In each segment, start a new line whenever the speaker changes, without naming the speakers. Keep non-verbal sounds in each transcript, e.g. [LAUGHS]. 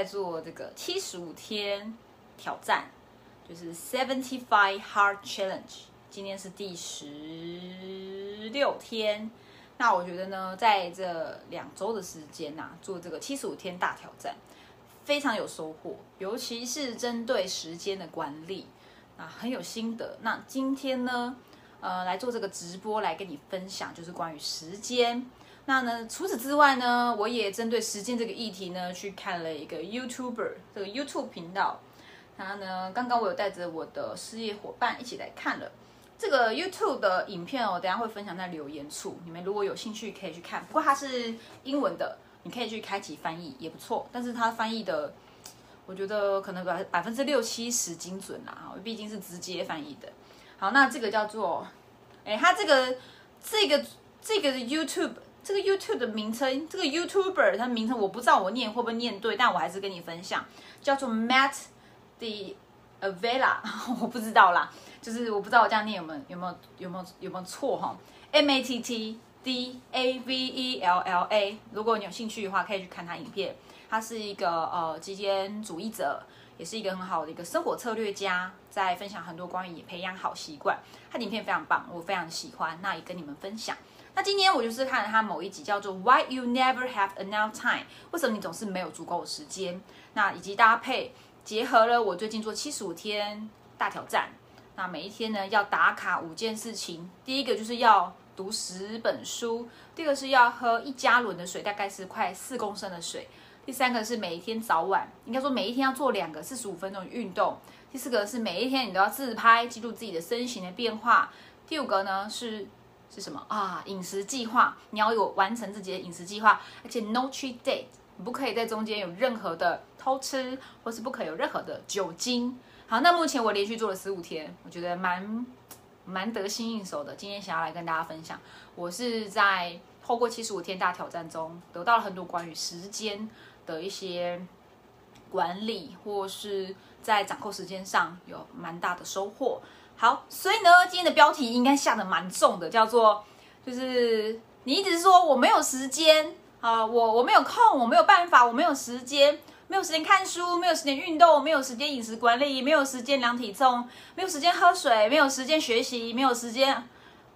在做这个七十五天挑战，就是 Seventy Five Hard Challenge。今天是第十六天。那我觉得呢，在这两周的时间呐，做这个七十五天大挑战，非常有收获，尤其是针对时间的管理啊，很有心得。那今天呢，呃，来做这个直播，来跟你分享，就是关于时间。那呢，除此之外呢，我也针对时间这个议题呢，去看了一个 YouTuber 这个 YouTube 频道。他呢，刚刚我有带着我的事业伙伴一起来看了。这个 YouTube 的影片哦，等下会分享在留言处，你们如果有兴趣可以去看。不过它是英文的，你可以去开启翻译也不错。但是它翻译的，我觉得可能百百分之六七十精准啦，毕竟是直接翻译的。好，那这个叫做，哎，它这个这个这个 YouTube 这个 YouTube 的名称，这个 YouTuber 它名称我不知道我念会不会念对，但我还是跟你分享，叫做 Matt the Avella，[LAUGHS] 我不知道啦。就是我不知道我这样念有没有有没有有没有有没有错哈？M A T T D A V E L L A。如果你有兴趣的话，可以去看他影片。他是一个呃极简主义者，也是一个很好的一个生活策略家，在分享很多关于培养好习惯。他影片非常棒，我非常喜欢，那也跟你们分享。那今天我就是看了他某一集，叫做 Why You Never Have Enough Time？为什么你总是没有足够的时间？那以及搭配结合了我最近做七十五天大挑战。那每一天呢，要打卡五件事情。第一个就是要读十本书，第二个是要喝一加仑的水，大概是快四公升的水。第三个是每一天早晚，应该说每一天要做两个四十五分钟运动。第四个是每一天你都要自拍，记录自己的身形的变化。第五个呢是是什么啊？饮食计划，你要有完成自己的饮食计划，而且 no cheat day，你不可以在中间有任何的偷吃，或是不可以有任何的酒精。好，那目前我连续做了十五天，我觉得蛮蛮得心应手的。今天想要来跟大家分享，我是在透过七十五天大挑战中，得到了很多关于时间的一些管理，或是在掌控时间上有蛮大的收获。好，所以呢，今天的标题应该下的蛮重的，叫做就是你一直说我没有时间啊，我我没有空，我没有办法，我没有时间。没有时间看书，没有时间运动，没有时间饮食管理，没有时间量体重，没有时间喝水，没有时间学习，没有时间，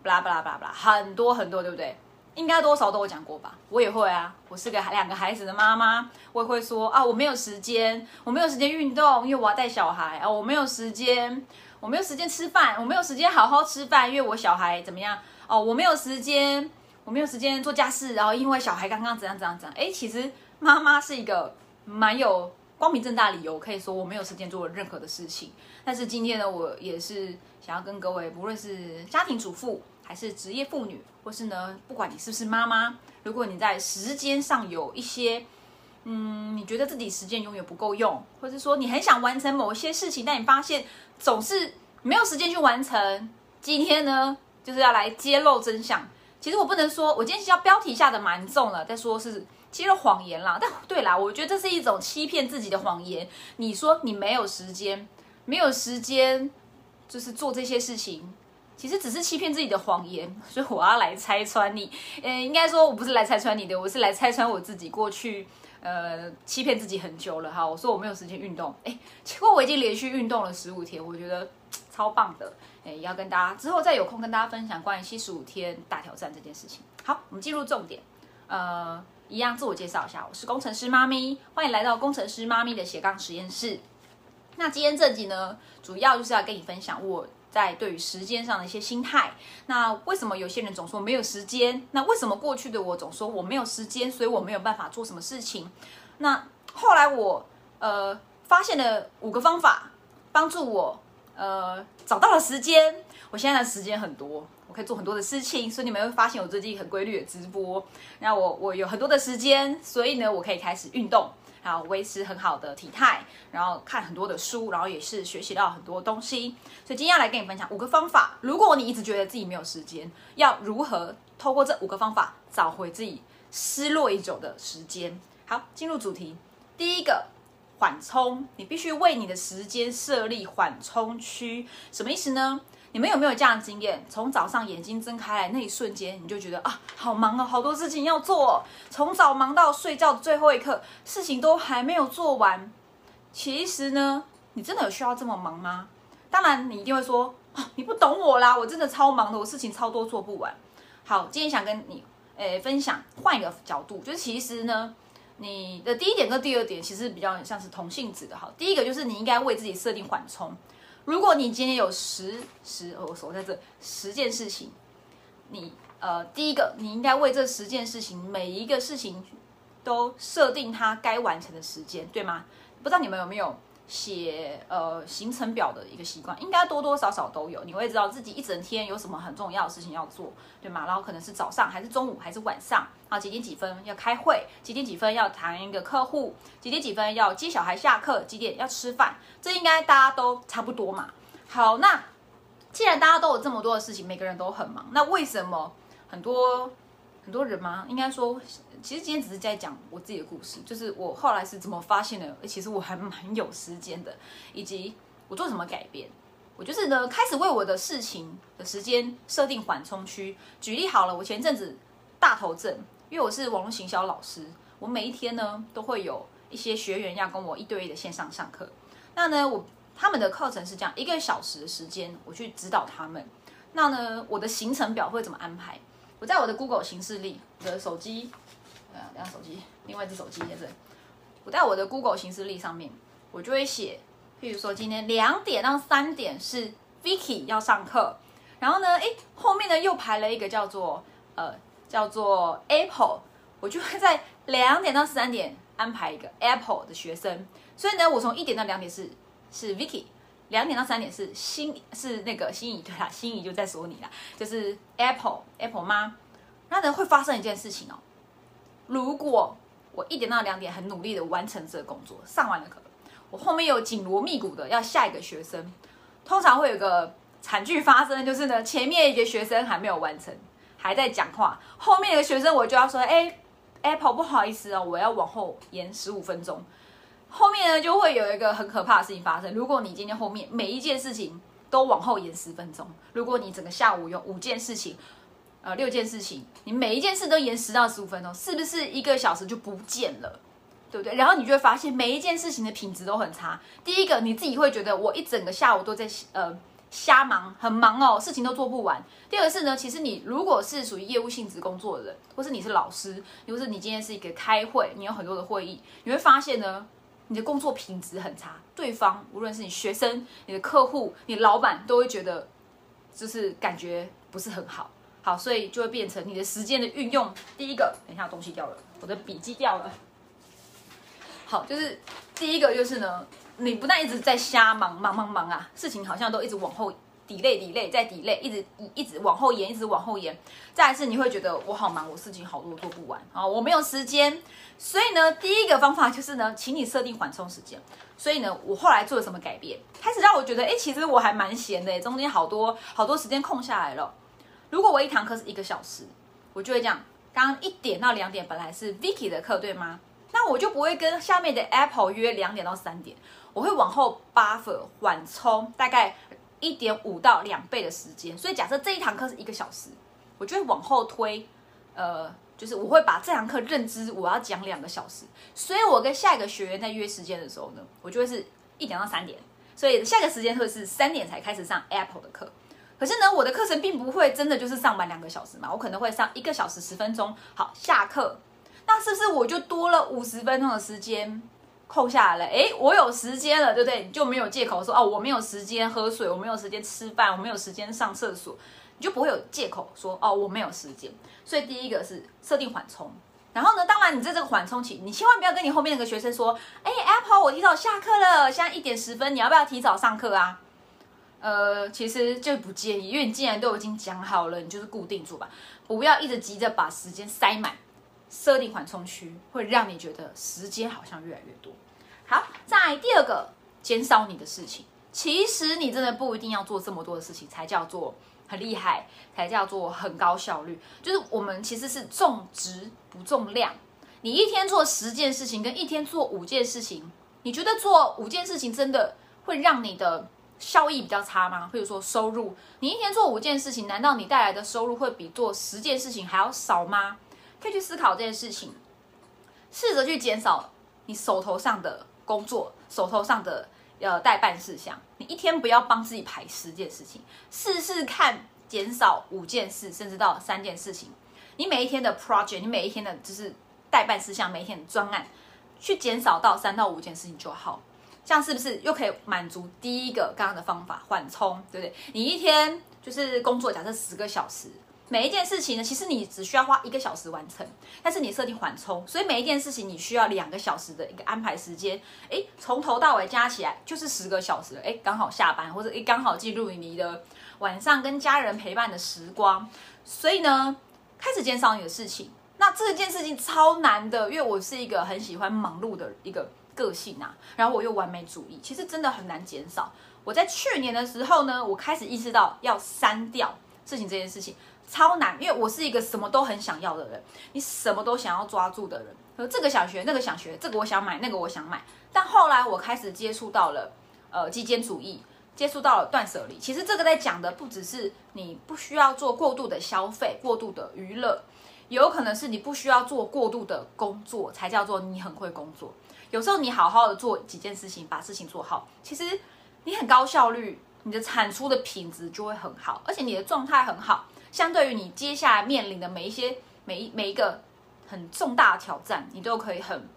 巴拉巴拉巴拉巴拉，很多很多，对不对？应该多少都有讲过吧？我也会啊，我是个两个孩子的妈妈，我也会说啊，我没有时间，我没有时间运动，因为我要带小孩啊，我没有时间，我没有时间吃饭，我没有时间好好吃饭，因为我小孩怎么样？哦，我没有时间，我没有时间做家事，然后因为小孩刚刚怎样怎样怎样？哎，其实妈妈是一个。蛮有光明正大理由，可以说我没有时间做任何的事情。但是今天呢，我也是想要跟各位，不论是家庭主妇还是职业妇女，或是呢，不管你是不是妈妈，如果你在时间上有一些，嗯，你觉得自己时间永远不够用，或者说你很想完成某些事情，但你发现总是没有时间去完成，今天呢，就是要来揭露真相。其实我不能说，我今天是要标题下的蛮重了，再说是。揭露谎言啦，但 [LAUGHS] 对啦，我觉得这是一种欺骗自己的谎言。你说你没有时间，没有时间，就是做这些事情，其实只是欺骗自己的谎言。所以我要来拆穿你，嗯，应该说我不是来拆穿你的，我是来拆穿我自己过去，呃，欺骗自己很久了哈。我说我没有时间运动，哎，结果我已经连续运动了十五天，我觉得 [TSK] 超棒的，哎，要跟大家之后再有空跟大家分享关于七十五天大挑战这件事情。好，我们进入重点，呃。一样自我介绍一下，我是工程师妈咪，欢迎来到工程师妈咪的斜杠实验室。那今天这集呢，主要就是要跟你分享我在对于时间上的一些心态。那为什么有些人总说没有时间？那为什么过去的我总说我没有时间，所以我没有办法做什么事情？那后来我呃发现了五个方法，帮助我呃找到了时间。我现在的时间很多。我可以做很多的事情，所以你们会发现我最近很规律的直播。那我我有很多的时间，所以呢，我可以开始运动，还有维持很好的体态，然后看很多的书，然后也是学习到很多东西。所以今天要来跟你分享五个方法。如果你一直觉得自己没有时间，要如何透过这五个方法找回自己失落已久的时间？好，进入主题。第一个，缓冲，你必须为你的时间设立缓冲区。什么意思呢？你们有没有这样的经验？从早上眼睛睁开来那一瞬间，你就觉得啊，好忙哦，好多事情要做，从早忙到睡觉的最后一刻，事情都还没有做完。其实呢，你真的有需要这么忙吗？当然，你一定会说啊，你不懂我啦，我真的超忙的，我事情超多做不完。好，今天想跟你诶分享，换一个角度，就是其实呢，你的第一点跟第二点其实比较像是同性质的。好，第一个就是你应该为自己设定缓冲。如果你今天有十十，我手在这十件事情，你呃，第一个你应该为这十件事情每一个事情都设定它该完成的时间，对吗？不知道你们有没有写呃行程表的一个习惯？应该多多少少都有，你会知道自己一整天有什么很重要的事情要做，对吗？然后可能是早上还是中午还是晚上啊？几点几分要开会？几点几分要谈一个客户？几点几分要接小孩下课？几点要吃饭？这应该大家都差不多嘛。好，那既然大家都有这么多的事情，每个人都很忙，那为什么很多很多人吗？应该说，其实今天只是在讲我自己的故事，就是我后来是怎么发现的，其实我还蛮有时间的，以及我做什么改变。我就是呢，开始为我的事情的时间设定缓冲区。举例好了，我前阵子大头症，因为我是网络行销老师，我每一天呢都会有一些学员要跟我一对一的线上上课。那呢，我他们的课程是这样，一个小时的时间，我去指导他们。那呢，我的行程表会怎么安排？我在我的 Google 形式历的手机，呃，两手机，另外一只手机在这。我在我的 Google 形式历上面，我就会写，譬如说今天两点到三点是 Vicky 要上课，然后呢，诶，后面呢又排了一个叫做呃叫做 Apple，我就会在两点到三点安排一个 Apple 的学生。所以呢，我从一点到两点是是 Vicky，两点到三点是心是那个心仪对啦，心仪就在说你啦，就是 Apple Apple 妈。那呢会发生一件事情哦，如果我一点到两点很努力的完成这个工作，上完了课，我后面有紧锣密鼓的要下一个学生，通常会有个惨剧发生，就是呢前面一个学生还没有完成，还在讲话，后面一个学生我就要说，哎，Apple 不好意思哦，我要往后延十五分钟。后面呢就会有一个很可怕的事情发生。如果你今天后面每一件事情都往后延十分钟，如果你整个下午有五件事情，呃六件事情，你每一件事都延十到十五分钟，是不是一个小时就不见了？对不对？然后你就会发现每一件事情的品质都很差。第一个你自己会觉得我一整个下午都在呃瞎忙，很忙哦，事情都做不完。第二个是呢，其实你如果是属于业务性质工作的人，或是你是老师，或是你今天是一个开会，你有很多的会议，你会发现呢。你的工作品质很差，对方无论是你学生、你的客户、你老板，都会觉得就是感觉不是很好，好，所以就会变成你的时间的运用。第一个，等一下东西掉了，我的笔记掉了。好，就是第一个就是呢，你不但一直在瞎忙忙忙忙啊，事情好像都一直往后。Delay delay 再 delay，一直一直往后延，一直往后延。再一次你会觉得我好忙，我事情好多做不完啊，我没有时间。所以呢，第一个方法就是呢，请你设定缓冲时间。所以呢，我后来做了什么改变？开始让我觉得，哎，其实我还蛮闲的，中间好多好多时间空下来了。如果我一堂课是一个小时，我就会这样。刚刚一点到两点本来是 Vicky 的课，对吗？那我就不会跟下面的 Apple 约两点到三点，我会往后 buffer 缓冲，大概。一点五到两倍的时间，所以假设这一堂课是一个小时，我就会往后推，呃，就是我会把这堂课认知我要讲两个小时，所以我跟下一个学员在约时间的时候呢，我就会是一点到三点，所以下个时间会是三点才开始上 Apple 的课。可是呢，我的课程并不会真的就是上满两个小时嘛，我可能会上一个小时十分钟，好下课，那是不是我就多了五十分钟的时间？空下来了，哎，我有时间了，对不对？你就没有借口说哦，我没有时间喝水，我没有时间吃饭，我没有时间上厕所，你就不会有借口说哦，我没有时间。所以第一个是设定缓冲，然后呢，当然你在这个缓冲期，你千万不要跟你后面那个学生说，哎，Apple，我提早下课了，现在一点十分，你要不要提早上课啊？呃，其实就不建议，因为你既然都已经讲好了，你就是固定住吧，不要一直急着把时间塞满。设定缓冲区会让你觉得时间好像越来越多。好，在第二个减少你的事情，其实你真的不一定要做这么多的事情才叫做很厉害，才叫做很高效率。就是我们其实是重质不重量。你一天做十件事情跟一天做五件事情，你觉得做五件事情真的会让你的效益比较差吗？或者说收入，你一天做五件事情，难道你带来的收入会比做十件事情还要少吗？可以去思考这件事情，试着去减少你手头上的工作，手头上的呃代办事项。你一天不要帮自己排十件事情，试试看减少五件事，甚至到三件事情。你每一天的 project，你每一天的就是代办事项，每一天的专案，去减少到三到五件事情就好。这样是不是又可以满足第一个刚刚的方法缓冲，对不对？你一天就是工作，假设十个小时，每一件事情呢，其实你只需要花一个小时完成，但是你设定缓冲，所以每一件事情你需要两个小时的一个安排时间，诶，从头到尾加起来就是十个小时，诶，刚好下班或者诶刚好进入你的晚上跟家人陪伴的时光，所以呢，开始减少你的事情。那这件事情超难的，因为我是一个很喜欢忙碌的一个。个性啊，然后我又完美主义，其实真的很难减少。我在去年的时候呢，我开始意识到要删掉事情这件事情超难，因为我是一个什么都很想要的人，你什么都想要抓住的人，和这个想学，那个想学，这个我想买，那个我想买。但后来我开始接触到了呃极简主义，接触到了断舍离。其实这个在讲的不只是你不需要做过度的消费、过度的娱乐，有可能是你不需要做过度的工作，才叫做你很会工作。有时候你好好的做几件事情，把事情做好，其实你很高效率，你的产出的品质就会很好，而且你的状态很好。相对于你接下来面临的每一些每一每一个很重大的挑战，你都可以很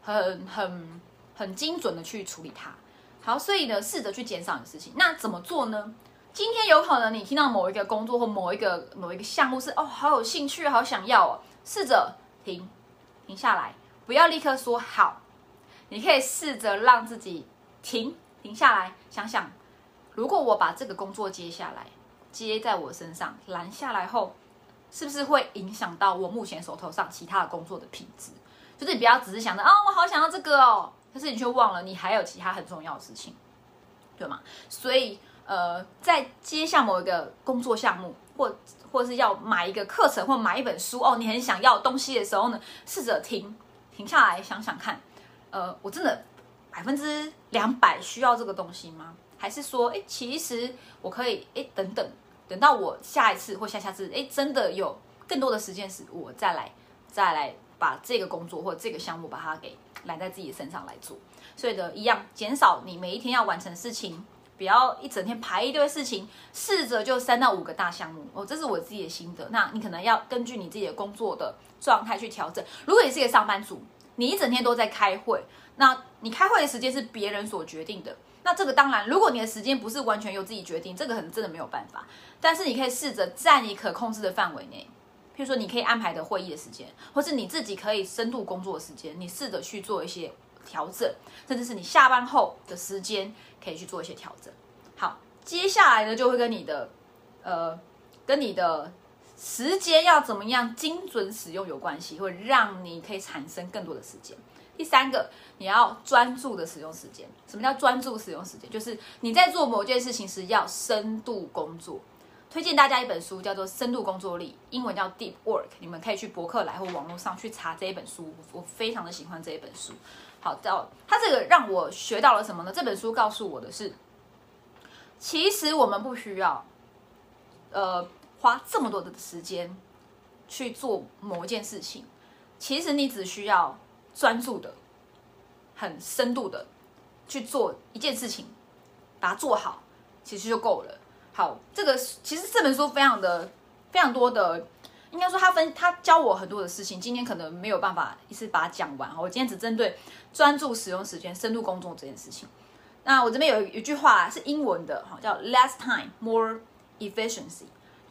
很很很精准的去处理它。好，所以呢，试着去减少你的事情。那怎么做呢？今天有可能你听到某一个工作或某一个某一个项目是哦，好有兴趣，好想要哦，试着停停下来，不要立刻说好。你可以试着让自己停停下来，想想，如果我把这个工作接下来，接在我身上拦下来后，是不是会影响到我目前手头上其他的工作的品质？就是你不要只是想着啊，我好想要这个哦，可是你却忘了你还有其他很重要的事情，对吗？所以呃，在接下某一个工作项目，或或是要买一个课程或买一本书哦，你很想要东西的时候呢，试着停停下来想想看。呃，我真的百分之两百需要这个东西吗？还是说，哎，其实我可以，哎，等等，等到我下一次或下下次，哎，真的有更多的时间时，我再来，再来把这个工作或这个项目把它给揽在自己身上来做。所以的一样，减少你每一天要完成事情，不要一整天排一堆事情，试着就三到五个大项目。哦，这是我自己的心得。那你可能要根据你自己的工作的状态去调整。如果你是一个上班族。你一整天都在开会，那你开会的时间是别人所决定的。那这个当然，如果你的时间不是完全由自己决定，这个很真的没有办法。但是你可以试着在你可控制的范围内，譬如说你可以安排的会议的时间，或是你自己可以深度工作的时间，你试着去做一些调整，甚至是你下班后的时间可以去做一些调整。好，接下来呢就会跟你的呃，跟你的。时间要怎么样精准使用有关系，会让你可以产生更多的时间。第三个，你要专注的使用时间。什么叫专注使用时间？就是你在做某件事情时要深度工作。推荐大家一本书，叫做《深度工作力》，英文叫 Deep Work。你们可以去博客来或网络上去查这一本书，我非常的喜欢这一本书。好，到它这个让我学到了什么呢？这本书告诉我的是，其实我们不需要，呃。花这么多的时间去做某件事情，其实你只需要专注的、很深度的去做一件事情，把它做好，其实就够了。好，这个其实这本书非常的、非常多的，应该说他分他教我很多的事情。今天可能没有办法一次把它讲完我今天只针对专注使用时间、深度工作这件事情。那我这边有一句话是英文的，哈，叫 “less time more efficiency”。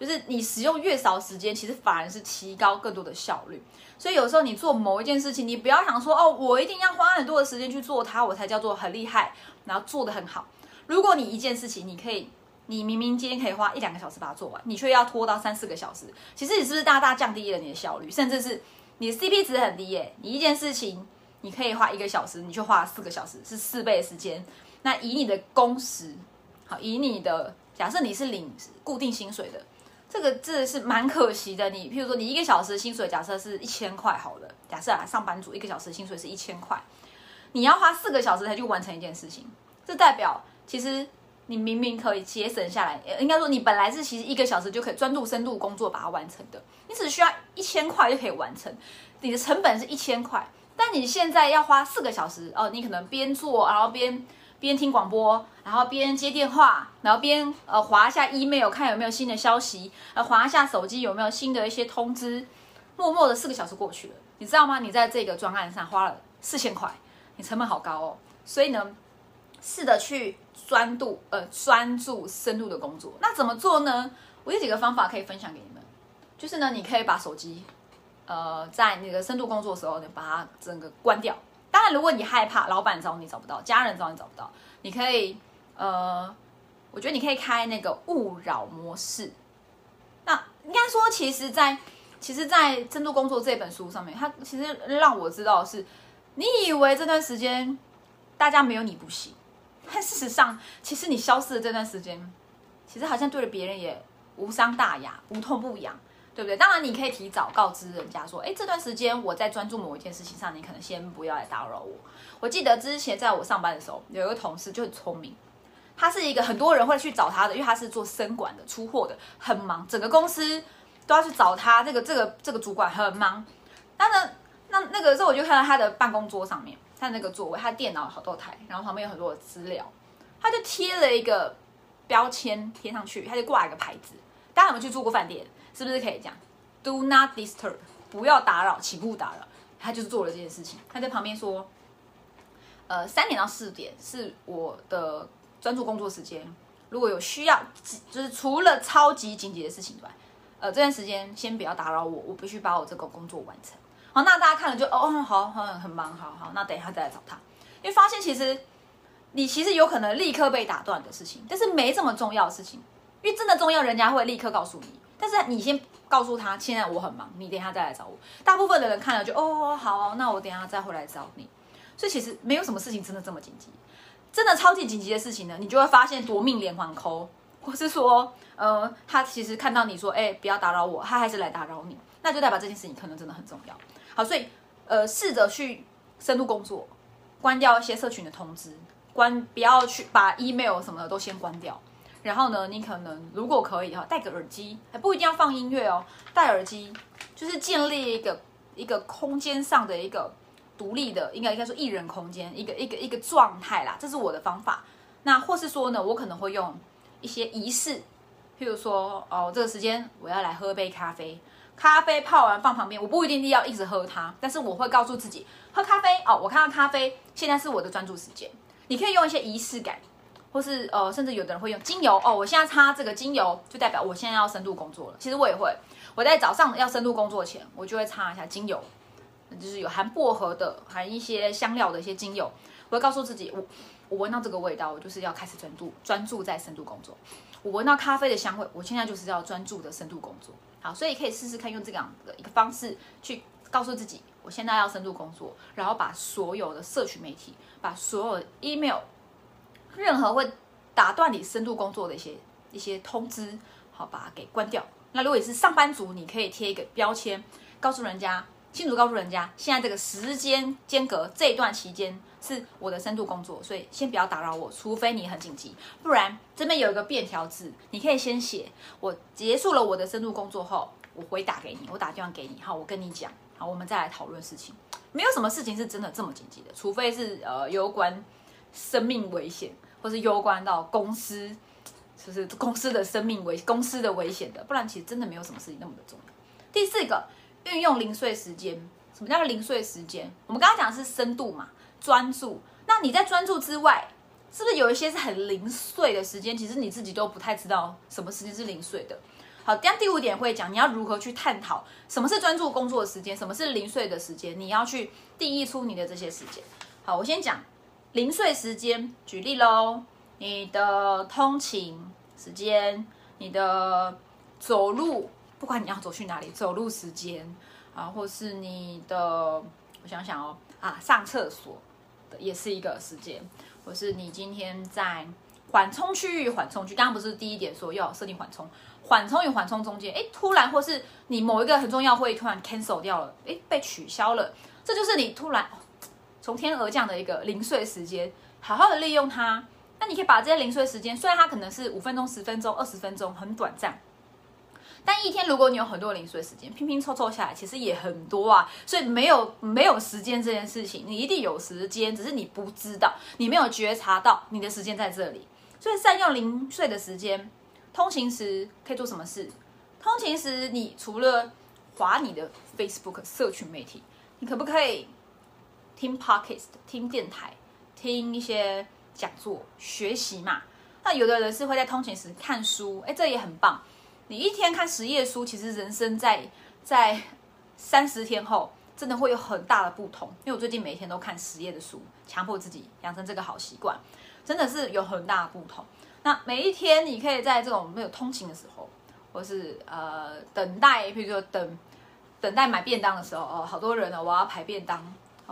就是你使用越少时间，其实反而是提高更多的效率。所以有时候你做某一件事情，你不要想说哦，我一定要花很多的时间去做它，我才叫做很厉害，然后做的很好。如果你一件事情，你可以，你明明今天可以花一两个小时把它做完，你却要拖到三四个小时，其实你是不是大大降低了你的效率，甚至是你的 CP 值很低耶？你一件事情你可以花一个小时，你却花了四个小时，是四倍的时间。那以你的工时，好，以你的假设你是领固定薪水的。这个真的是蛮可惜的。你譬如说，你一个小时薪水假设是一千块，好了，假设啊，上班族一个小时薪水是一千块，你要花四个小时才去完成一件事情，这代表其实你明明可以节省下来，应该说你本来是其实一个小时就可以专注深度工作把它完成的，你只需要一千块就可以完成，你的成本是一千块，但你现在要花四个小时哦，你可能边做，然后边边听广播，然后边接电话，然后边呃划一下 email 看有没有新的消息，呃划一下手机有没有新的一些通知，默默的四个小时过去了，你知道吗？你在这个专案上花了四千块，你成本好高哦，所以呢，试着去。专注呃，专注深度的工作，那怎么做呢？我有几个方法可以分享给你们，就是呢，你可以把手机，呃，在那个深度工作的时候，你把它整个关掉。当然，如果你害怕老板找你找不到，家人找你找不到，你可以呃，我觉得你可以开那个勿扰模式。那应该说，其实，在其实，在深度工作这本书上面，它其实让我知道的是，你以为这段时间大家没有你不行。但事实上，其实你消失的这段时间，其实好像对了别人也无伤大雅、无痛不痒，对不对？当然，你可以提早告知人家说，哎，这段时间我在专注某一件事情上，你可能先不要来打扰我。我记得之前在我上班的时候，有一个同事就很聪明，他是一个很多人会去找他的，因为他是做生管的、出货的，很忙，整个公司都要去找他。这个、这个、这个主管很忙。那呢，那那个时候我就看到他的办公桌上面。他那个座位，他电脑好多台，然后旁边有很多的资料，他就贴了一个标签贴上去，他就挂一个牌子。大家有没有去住过饭店？是不是可以讲 “Do not disturb”，不要打扰，请勿打扰。他就是做了这件事情。他在旁边说：“呃，三点到四点是我的专注工作时间，如果有需要，就是除了超级紧急的事情之外，呃，这段时间先不要打扰我，我必须把我这个工作完成。”好，那大家看了就哦，好，很很忙，好好，那等一下再来找他，因为发现其实你其实有可能立刻被打断的事情，但是没这么重要的事情，因为真的重要，人家会立刻告诉你，但是你先告诉他，现在我很忙，你等一下再来找我。大部分的人看了就哦，好，那我等一下再回来找你。所以其实没有什么事情真的这么紧急，真的超级紧急的事情呢，你就会发现夺命连环扣，或是说，呃，他其实看到你说，哎，不要打扰我，他还是来打扰你，那就代表这件事情可能真的很重要。好，所以呃，试着去深度工作，关掉一些社群的通知，关不要去把 email 什么的都先关掉。然后呢，你可能如果可以哈，戴个耳机，还不一定要放音乐哦，戴耳机就是建立一个一个空间上的一个独立的，应该应该说艺人空间，一个一个一个状态啦。这是我的方法。那或是说呢，我可能会用一些仪式，譬如说哦，这个时间我要来喝杯咖啡。咖啡泡完放旁边，我不一定要一直喝它，但是我会告诉自己，喝咖啡哦，我看到咖啡，现在是我的专注时间。你可以用一些仪式感，或是呃，甚至有的人会用精油哦，我现在擦这个精油，就代表我现在要深度工作了。其实我也会，我在早上要深度工作前，我就会擦一下精油，就是有含薄荷的，含一些香料的一些精油，我会告诉自己，我我闻到这个味道，我就是要开始专注，专注在深度工作。我闻到咖啡的香味，我现在就是要专注的深度工作。好，所以可以试试看用这样的一个方式去告诉自己，我现在要深度工作，然后把所有的社群媒体、把所有 email、任何会打断你深度工作的一些一些通知，好把它给关掉。那如果你是上班族，你可以贴一个标签，告诉人家。清楚告诉人家，现在这个时间间隔这一段期间是我的深度工作，所以先不要打扰我，除非你很紧急，不然这边有一个便条纸，你可以先写。我结束了我的深度工作后，我回打给你，我打电话给你，好，我跟你讲，好，我们再来讨论事情。没有什么事情是真的这么紧急的，除非是呃有关生命危险，或是攸关到公司，就是公司的生命危公司的危险的，不然其实真的没有什么事情那么的重要。第四个。运用零碎时间，什么叫零碎时间？我们刚刚讲的是深度嘛，专注。那你在专注之外，是不是有一些是很零碎的时间？其实你自己都不太知道什么时间是零碎的。好，第第五点会讲你要如何去探讨什么是专注工作的时间，什么是零碎的时间，你要去定义出你的这些时间。好，我先讲零碎时间，举例喽，你的通勤时间，你的走路。不管你要走去哪里，走路时间啊，或是你的，我想想哦，啊，上厕所的也是一个时间，或是你今天在缓冲区域，缓冲区，刚刚不是第一点说要设定缓冲，缓冲与缓冲中间，哎，突然或是你某一个很重要会议突然 cancel 掉了，哎，被取消了，这就是你突然从天而降的一个零碎时间，好好的利用它。那你可以把这些零碎时间，虽然它可能是五分钟、十分钟、二十分钟，很短暂。但一天如果你有很多零碎时间，拼拼凑凑下来，其实也很多啊。所以没有没有时间这件事情，你一定有时间，只是你不知道，你没有觉察到你的时间在这里。所以善用零碎的时间，通勤时可以做什么事？通勤时你除了划你的 Facebook 社群媒体，你可不可以听 Podcast、听电台、听一些讲座、学习嘛？那有的人是会在通勤时看书，哎，这也很棒。你一天看十页书，其实人生在在三十天后，真的会有很大的不同。因为我最近每天都看十页的书，强迫自己养成这个好习惯，真的是有很大的不同。那每一天，你可以在这种没有通勤的时候，或是呃等待，比如说等等待买便当的时候，哦，好多人呢，我要排便当，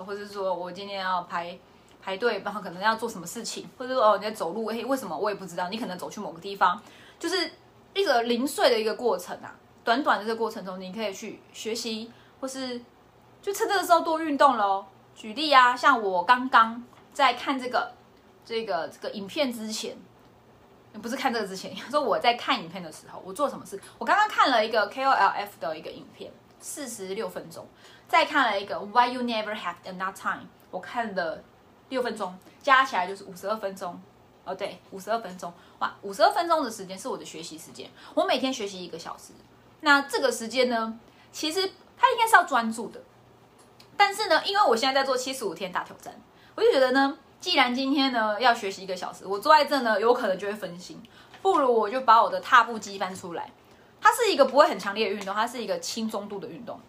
或者是说我今天要排排队，然后可能要做什么事情，或者说哦你在走路，嘿，为什么我也不知道，你可能走去某个地方，就是。一个零碎的一个过程啊，短短的这个过程中，你可以去学习，或是就趁这个时候多运动喽。举例啊，像我刚刚在看这个这个这个影片之前，不是看这个之前，[LAUGHS] 说我在看影片的时候，我做什么事？我刚刚看了一个 KOLF 的一个影片，四十六分钟，再看了一个 Why You Never Have Enough Time，我看了六分钟，加起来就是五十二分钟。哦，对，五十二分钟，哇，五十二分钟的时间是我的学习时间。我每天学习一个小时，那这个时间呢，其实它应该是要专注的。但是呢，因为我现在在做七十五天大挑战，我就觉得呢，既然今天呢要学习一个小时，我坐在这呢，有可能就会分心，不如我就把我的踏步机翻出来。它是一个不会很强烈的运动，它是一个轻中度的运动，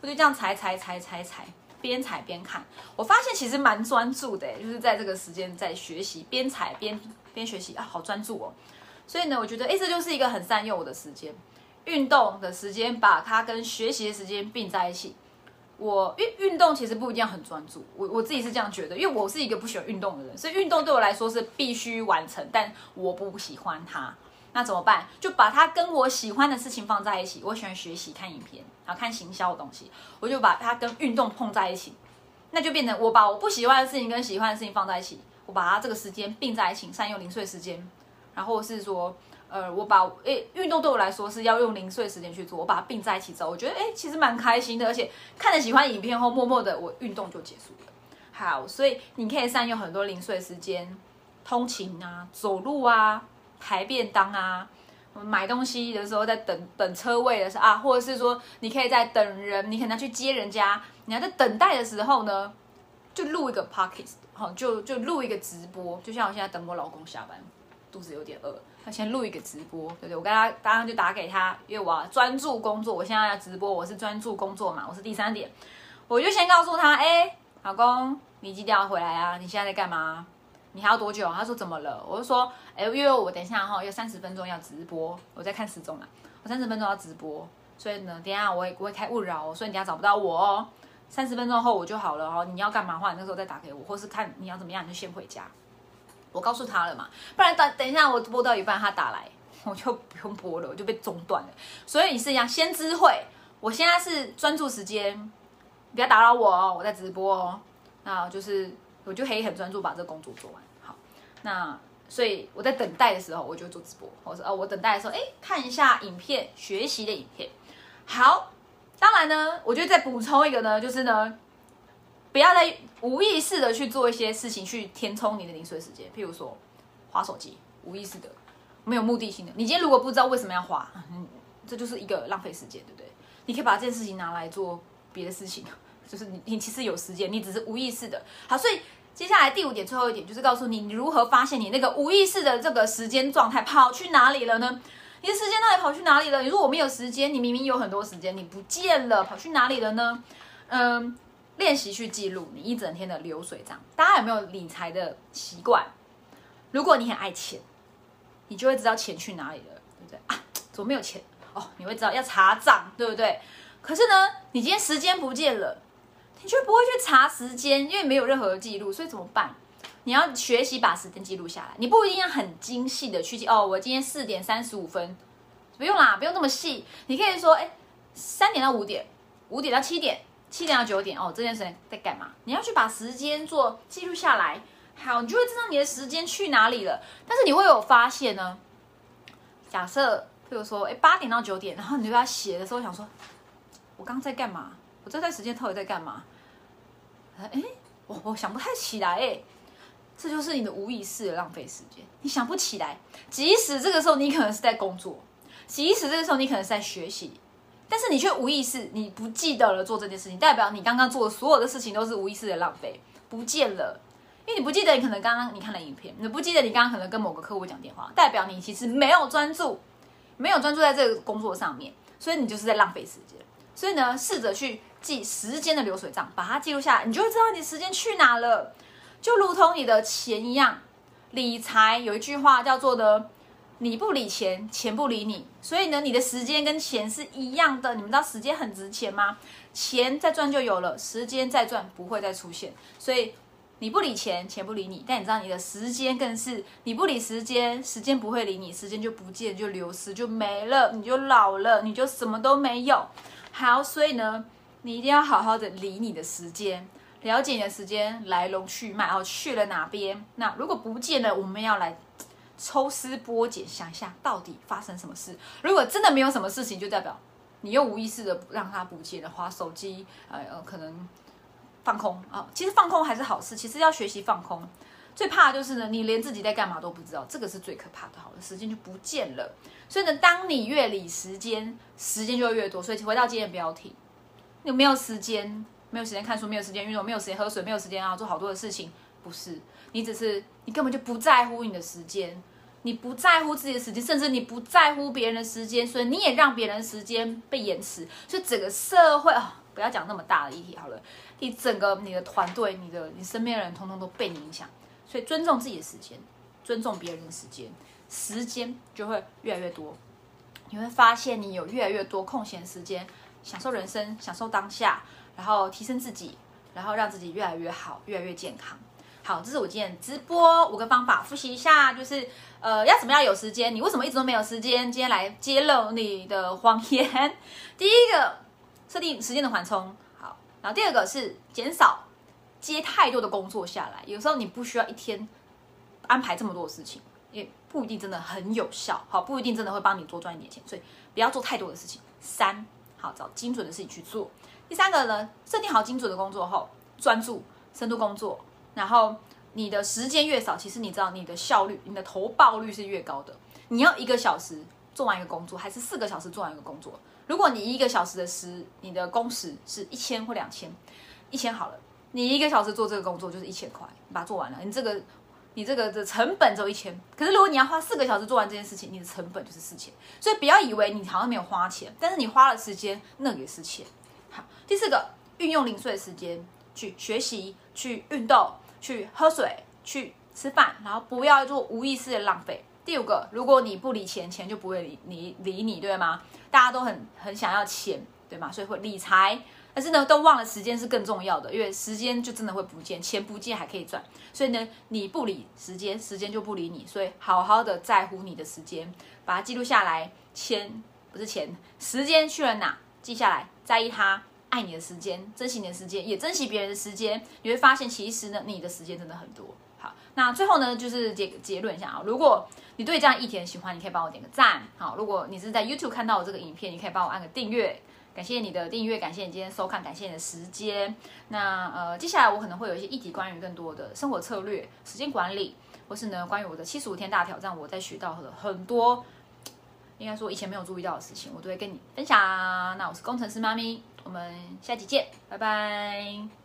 我就这样踩踩踩踩踩。边踩边看，我发现其实蛮专注的，就是在这个时间在学习，边踩边边学习啊，好专注哦。所以呢，我觉得哎，这就是一个很善用我的时间，运动的时间，把它跟学习的时间并在一起。我运运动其实不一定要很专注，我我自己是这样觉得，因为我是一个不喜欢运动的人，所以运动对我来说是必须完成，但我不喜欢它。那怎么办？就把它跟我喜欢的事情放在一起。我喜欢学习、看影片，然后看行销的东西，我就把它跟运动碰在一起。那就变成我把我不喜欢的事情跟喜欢的事情放在一起，我把它这个时间并在一起，善用零碎时间。然后是说，呃，我把诶运动对我来说是要用零碎时间去做，我把它并在一起之后，我觉得诶其实蛮开心的，而且看着喜欢影片后，默默的我运动就结束了。好，所以你可以善用很多零碎时间，通勤啊，走路啊。排便当啊，买东西的时候在等等车位的时候啊，或者是说你可以在等人，你可能要去接人家，你要在等待的时候呢，就录一个 pocket，好，就就录一个直播，就像我现在等我老公下班，肚子有点饿，他先录一个直播，对不对？我跟他刚刚就打给他，因为我要专注工作，我现在要直播，我是专注工作嘛，我是第三点，我就先告诉他，哎，老公，你几点要回来啊？你现在在干嘛？你还要多久？他说怎么了？我就说，哎，因为我等一下哈，有三十分钟要直播，我在看时钟啊，我三十分钟要直播，所以呢，等下我也不会开勿扰，所以你等下找不到我哦。三十分钟后我就好了哦。你要干嘛的话，你那时候再打给我，或是看你要怎么样，你就先回家。我告诉他了嘛，不然等等一下我播到一半他打来，我就不用播了，我就被中断了。所以你是一样，先知会，我现在是专注时间，不要打扰我哦，我在直播哦。那就是我就可以很专注把这个工作做完。好那所以我在等待的时候，我就做直播，或者哦，我等待的时候，哎，看一下影片，学习的影片。好，当然呢，我觉得再补充一个呢，就是呢，不要再无意识的去做一些事情去填充你的零碎时间，譬如说划手机，无意识的，没有目的性的。你今天如果不知道为什么要划，嗯，这就是一个浪费时间，对不对？你可以把这件事情拿来做别的事情，[LAUGHS] 就是你你其实有时间，你只是无意识的。好，所以。接下来第五点，最后一点就是告诉你，你如何发现你那个无意识的这个时间状态跑去哪里了呢？你的时间到底跑去哪里了？你说我没有时间，你明明有很多时间，你不见了，跑去哪里了呢？嗯，练习去记录你一整天的流水账。大家有没有理财的习惯？如果你很爱钱，你就会知道钱去哪里了，对不对啊？怎么没有钱？哦，你会知道要查账，对不对？可是呢，你今天时间不见了。你却不会去查时间，因为没有任何记录，所以怎么办？你要学习把时间记录下来。你不一定要很精细的去记哦，我今天四点三十五分，不用啦，不用那么细。你可以说，哎，三点到五点，五点到七点，七点到九点哦，这件事情在干嘛？你要去把时间做记录下来。好，你就会知道你的时间去哪里了。但是你会有发现呢？假设，譬如说，哎，八点到九点，然后你就要写的时候想说，我刚在干嘛？我这段时间到底在干嘛？哎，我我想不太起来，哎，这就是你的无意识的浪费时间。你想不起来，即使这个时候你可能是在工作，即使这个时候你可能是在学习，但是你却无意识，你不记得了做这件事情，代表你刚刚做的所有的事情都是无意识的浪费，不见了。因为你不记得你可能刚刚你看了影片，你不记得你刚刚可能跟某个客户讲电话，代表你其实没有专注，没有专注在这个工作上面，所以你就是在浪费时间。所以呢，试着去记时间的流水账，把它记录下来，你就会知道你时间去哪了。就如同你的钱一样，理财有一句话叫做的“你不理钱，钱不理你”。所以呢，你的时间跟钱是一样的。你们知道时间很值钱吗？钱再赚就有了，时间再赚不会再出现。所以。你不理钱，钱不理你，但你知道你的时间更是你不理时间，时间不会理你，时间就不见就流失就没了，你就老了，你就什么都没有。好，所以呢，你一定要好好的理你的时间，了解你的时间来龙去脉，哦去了哪边。那如果不见了，我们要来抽丝剥茧，想一下到底发生什么事。如果真的没有什么事情，就代表你又无意识的让它不见了，划手机，呃，可能。放空啊，其实放空还是好事。其实要学习放空，最怕的就是呢，你连自己在干嘛都不知道，这个是最可怕的。好的，时间就不见了。所以呢，当你越理时间，时间就会越多。所以回到今天的标题，你没有时间，没有时间看书，没有时间运动，没有时间喝水，没有时间啊做好多的事情，不是你只是你根本就不在乎你的时间，你不在乎自己的时间，甚至你不在乎别人的时间，所以你也让别人的时间被延迟。所以整个社会啊。不要讲那么大的议题好了，你整个你的团队、你的你身边的人，通通都被你影响。所以尊重自己的时间，尊重别人的时间，时间就会越来越多。你会发现你有越来越多空闲时间，享受人生，享受当下，然后提升自己，然后让自己越来越好，越来越健康。好，这是我今天直播五个方法，复习一下，就是呃要怎么样有时间？你为什么一直都没有时间？今天来揭露你的谎言。第一个。设定时间的缓冲，好。然后第二个是减少接太多的工作下来，有时候你不需要一天安排这么多的事情，也不一定真的很有效，好，不一定真的会帮你多赚一点钱，所以不要做太多的事情。三，好，找精准的事情去做。第三个呢，设定好精准的工作后，专注深度工作，然后你的时间越少，其实你知道你的效率、你的投报率是越高的。你要一个小时做完一个工作，还是四个小时做完一个工作？如果你一个小时的时，你的工时是一千或两千，一千好了，你一个小时做这个工作就是一千块，你把它做完了，你这个你这个的成本只有一千。可是如果你要花四个小时做完这件事情，你的成本就是四千。所以不要以为你好像没有花钱，但是你花了时间，那也是钱。好，第四个，运用零碎的时间去学习、去运动、去喝水、去吃饭，然后不要做无意识的浪费。第五个，如果你不理钱，钱就不会理你理你，对吗？大家都很很想要钱，对吗？所以会理财，但是呢，都忘了时间是更重要的，因为时间就真的会不见，钱不见还可以赚。所以呢，你不理时间，时间就不理你。所以好好的在乎你的时间，把它记录下来。钱不是钱，时间去了哪？记下来，在意它，爱你的时间，珍惜你的时间，也珍惜别人的时间。你会发现，其实呢，你的时间真的很多。好，那最后呢，就是结结论一下啊。如果你对这样议题喜欢，你可以帮我点个赞。好，如果你是在 YouTube 看到我这个影片，你可以帮我按个订阅。感谢你的订阅，感谢你今天收看，感谢你的时间。那呃，接下来我可能会有一些议题，关于更多的生活策略、时间管理，或是呢，关于我的七十五天大挑战，我在学到的很多，应该说以前没有注意到的事情，我都会跟你分享。那我是工程师妈咪，我们下期见，拜拜。